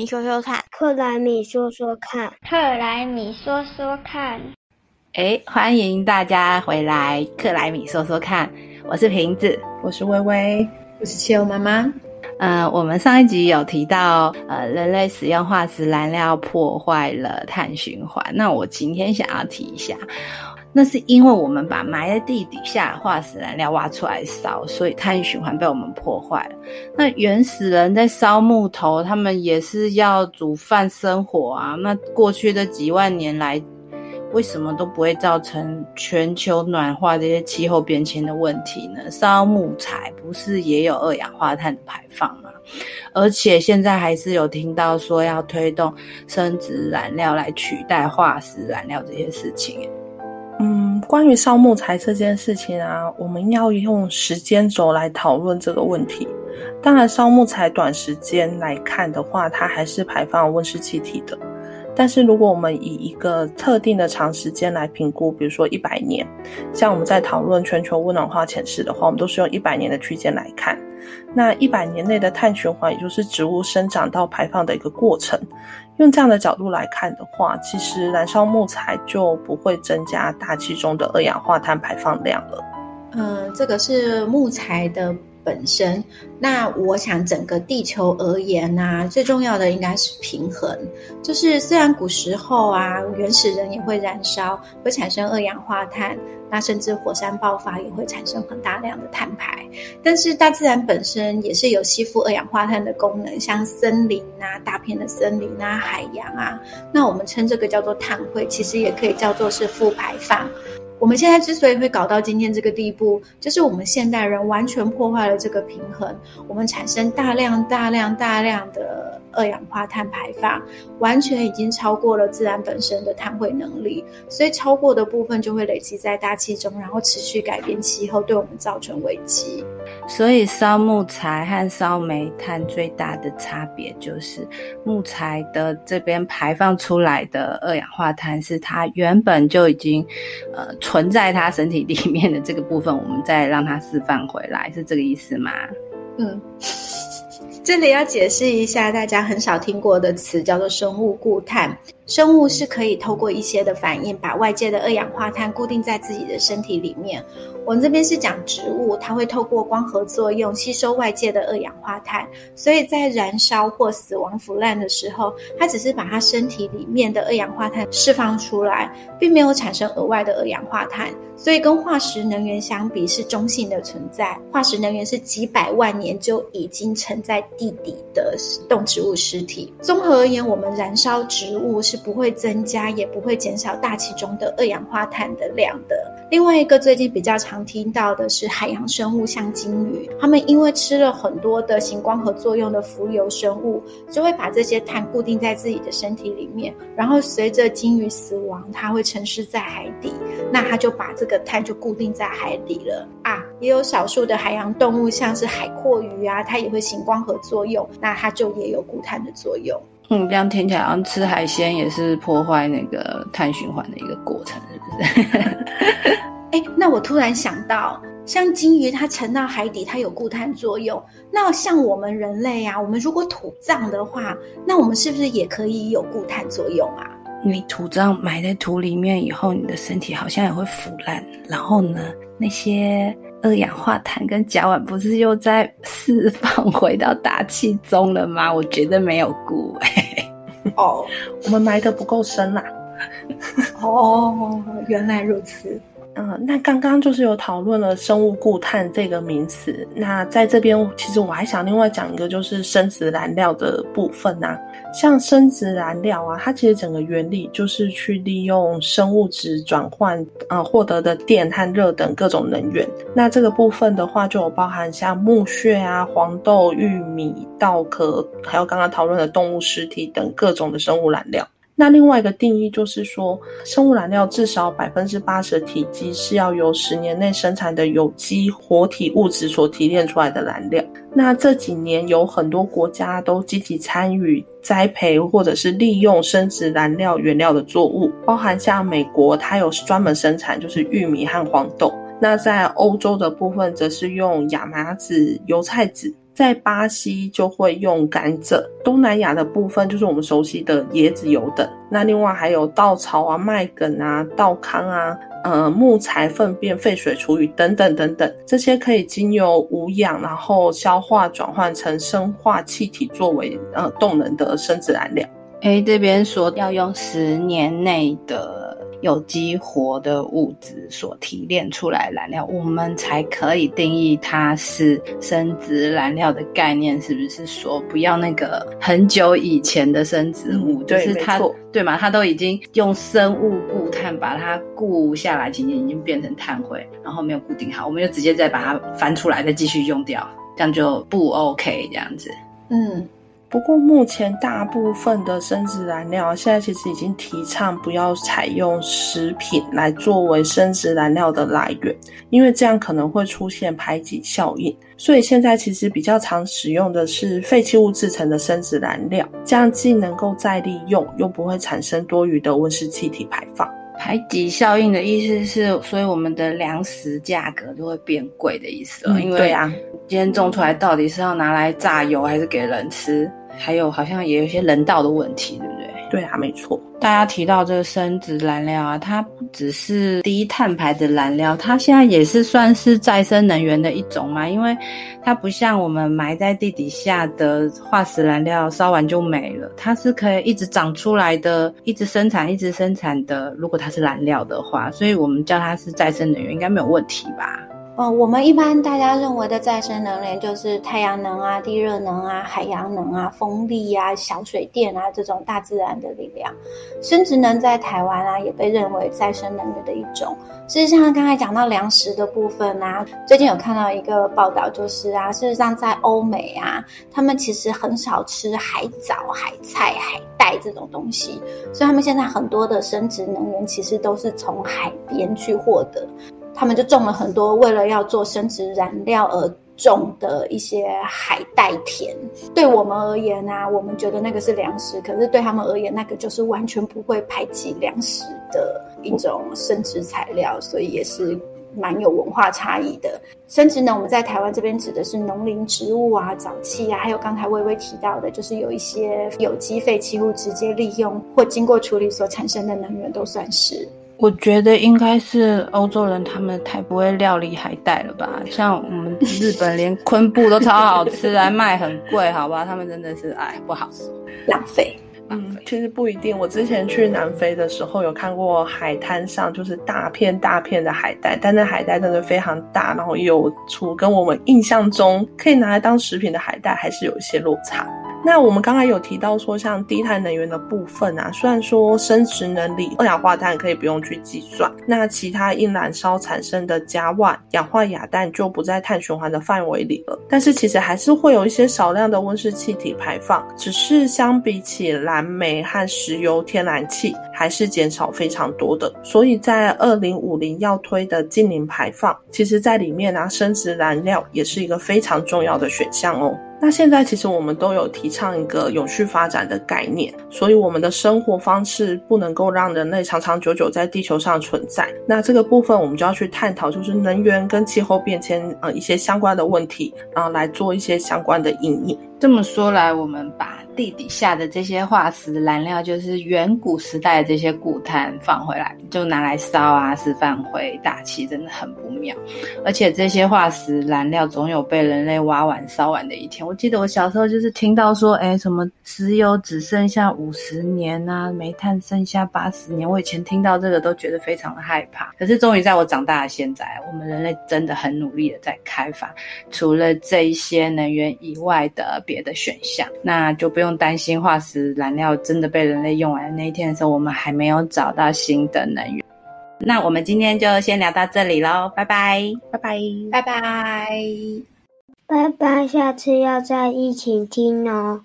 米说说看，克莱米说说看，克莱米说说看。哎，欢迎大家回来，克莱米说说看。我是瓶子，我是微微，我是汽油妈妈。嗯，我们上一集有提到，呃，人类使用化石燃料破坏了碳循环。那我今天想要提一下。那是因为我们把埋在地底下化石燃料挖出来烧，所以碳循环被我们破坏了。那原始人在烧木头，他们也是要煮饭生活啊。那过去的几万年来，为什么都不会造成全球暖化这些气候变迁的问题呢？烧木材不是也有二氧化碳的排放吗？而且现在还是有听到说要推动生殖燃料来取代化石燃料这些事情。关于烧木材这件事情啊，我们要用时间轴来讨论这个问题。当然，烧木材短时间来看的话，它还是排放温室气体的。但是，如果我们以一个特定的长时间来评估，比如说一百年，像我们在讨论全球温暖化潜势的话，我们都是用一百年的区间来看。那一百年内的碳循环，也就是植物生长到排放的一个过程。用这样的角度来看的话，其实燃烧木材就不会增加大气中的二氧化碳排放量了。嗯，这个是木材的。本身，那我想整个地球而言呢，最重要的应该是平衡。就是虽然古时候啊，原始人也会燃烧，会产生二氧化碳，那甚至火山爆发也会产生很大量的碳排，但是大自然本身也是有吸附二氧化碳的功能，像森林啊、大片的森林啊、海洋啊，那我们称这个叫做碳汇，其实也可以叫做是负排放。我们现在之所以会搞到今天这个地步，就是我们现代人完全破坏了这个平衡，我们产生大量、大量、大量的。二氧化碳排放完全已经超过了自然本身的碳汇能力，所以超过的部分就会累积在大气中，然后持续改变气候，对我们造成危机。所以烧木材和烧煤炭最大的差别就是，木材的这边排放出来的二氧化碳是它原本就已经呃存在他身体里面的这个部分，我们再让他释放回来，是这个意思吗？嗯。这里要解释一下大家很少听过的词，叫做生物固碳。生物是可以透过一些的反应，把外界的二氧化碳固定在自己的身体里面。我们这边是讲植物，它会透过光合作用吸收外界的二氧化碳，所以在燃烧或死亡腐烂的时候，它只是把它身体里面的二氧化碳释放出来，并没有产生额外的二氧化碳。所以跟化石能源相比是中性的存在。化石能源是几百万年就已经沉在地底的动植物尸体。综合而言，我们燃烧植物是。不会增加，也不会减少大气中的二氧化碳的量的。另外一个最近比较常听到的是海洋生物，像鲸鱼，它们因为吃了很多的行光合作用的浮游生物，就会把这些碳固定在自己的身体里面，然后随着鲸鱼死亡，它会沉尸在海底，那它就把这个碳就固定在海底了啊。也有少数的海洋动物，像是海阔鱼啊，它也会行光合作用，那它就也有固碳的作用。嗯，这样听起来好像吃海鲜也是破坏那个碳循环的一个过程，是不是？哎，那我突然想到，像鲸鱼它沉到海底，它有固碳作用。那像我们人类啊，我们如果土葬的话，那我们是不是也可以有固碳作用啊？你土葬埋在土里面以后，你的身体好像也会腐烂，然后呢，那些。二氧化碳跟甲烷不是又在释放回到大气中了吗？我觉得没有顾哎。哦，我们埋的不够深啦。哦，原来如此。嗯，那刚刚就是有讨论了生物固碳这个名词。那在这边，其实我还想另外讲一个，就是生殖燃料的部分呐。像生殖燃料啊，它其实整个原理就是去利用生物质转换啊获得的电和热等各种能源。那这个部分的话，就有包含像木屑啊、黄豆、玉米、稻壳，还有刚刚讨论的动物尸体等各种的生物燃料。那另外一个定义就是说，生物燃料至少百分之八十的体积是要由十年内生产的有机活体物质所提炼出来的燃料。那这几年有很多国家都积极参与栽培或者是利用生殖燃料原料的作物，包含像美国，它有专门生产就是玉米和黄豆。那在欧洲的部分，则是用亚麻籽、油菜籽。在巴西就会用甘蔗，东南亚的部分就是我们熟悉的椰子油等。那另外还有稻草啊、麦梗啊、稻糠啊。呃，木材粪便、废水厨余等等等等，这些可以经由无氧，然后消化转换成生化气体作为呃动能的生质燃料。哎，这边说要用十年内的。有机活的物质所提炼出来燃料，我们才可以定义它是生殖燃料的概念，是不是说不要那个很久以前的生殖物，就是它对嘛？它都已经用生物固碳把它固下来，其实已经变成碳灰，然后没有固定好，我们就直接再把它翻出来，再继续用掉，这样就不 OK，这样子，嗯。不过，目前大部分的生殖燃料现在其实已经提倡不要采用食品来作为生殖燃料的来源，因为这样可能会出现排挤效应。所以现在其实比较常使用的是废弃物制成的生殖燃料，这样既能够再利用，又不会产生多余的温室气体排放。排挤效应的意思是，所以我们的粮食价格就会变贵的意思了。因为对啊，今天种出来到底是要拿来榨油还是给人吃？还有好像也有一些人道的问题，对不对？对啊，没错。大家提到这个生殖燃料啊，它不只是低碳排的燃料，它现在也是算是再生能源的一种嘛。因为它不像我们埋在地底下的化石燃料，烧完就没了，它是可以一直长出来的，一直生产，一直生产的。如果它是燃料的话，所以我们叫它是再生能源，应该没有问题吧？我们一般大家认为的再生能源就是太阳能啊、地热能啊、海洋能啊、风力啊、小水电啊这种大自然的力量。生殖能在台湾啊也被认为再生能源的一种。事实上，刚才讲到粮食的部分啊，最近有看到一个报道，就是啊，事实上在欧美啊，他们其实很少吃海藻、海菜、海带这种东西，所以他们现在很多的生殖能源其实都是从海边去获得。他们就种了很多，为了要做生殖燃料而种的一些海带田。对我们而言呢，我们觉得那个是粮食，可是对他们而言，那个就是完全不会排挤粮食的一种生殖材料，所以也是蛮有文化差异的。生殖呢，我们在台湾这边指的是农林植物啊、沼气啊，还有刚才微微提到的，就是有一些有机废弃物直接利用或经过处理所产生的能源，都算是。我觉得应该是欧洲人，他们太不会料理海带了吧？像我们日本连昆布都超好吃，还卖很贵，好吧？他们真的是哎不好吃，浪费。嗯，其实不一定。我之前去南非的时候，有看过海滩上就是大片大片的海带，但那海带真的非常大，然后又粗跟我们印象中可以拿来当食品的海带还是有一些落差。那我们刚才有提到说，像低碳能源的部分啊，虽然说生殖能力二氧化碳可以不用去计算，那其他因燃烧产生的甲烷、氧化亚氮就不在碳循环的范围里了。但是其实还是会有一些少量的温室气体排放，只是相比起蓝煤和石油、天然气，还是减少非常多的。所以在二零五零要推的净零排放，其实在里面啊，生殖燃料也是一个非常重要的选项哦。那现在其实我们都有提倡一个永续发展的概念，所以我们的生活方式不能够让人类长长久久在地球上存在。那这个部分我们就要去探讨，就是能源跟气候变迁呃一些相关的问题，然后来做一些相关的应用。这么说来，我们把地底下的这些化石燃料，就是远古时代的这些固碳放回来，就拿来烧啊，释放回大气，真的很不妙。而且这些化石燃料总有被人类挖完烧完的一天。我记得我小时候就是听到说，哎，什么石油只剩下五十年啊，煤炭剩下八十年。我以前听到这个都觉得非常的害怕。可是终于在我长大的现在，我们人类真的很努力的在开发，除了这一些能源以外的。别的选项，那就不用担心化石燃料真的被人类用完那一天的时候，我们还没有找到新的能源。那我们今天就先聊到这里喽，拜拜，拜拜，拜拜，拜拜，下次要再一起听哦。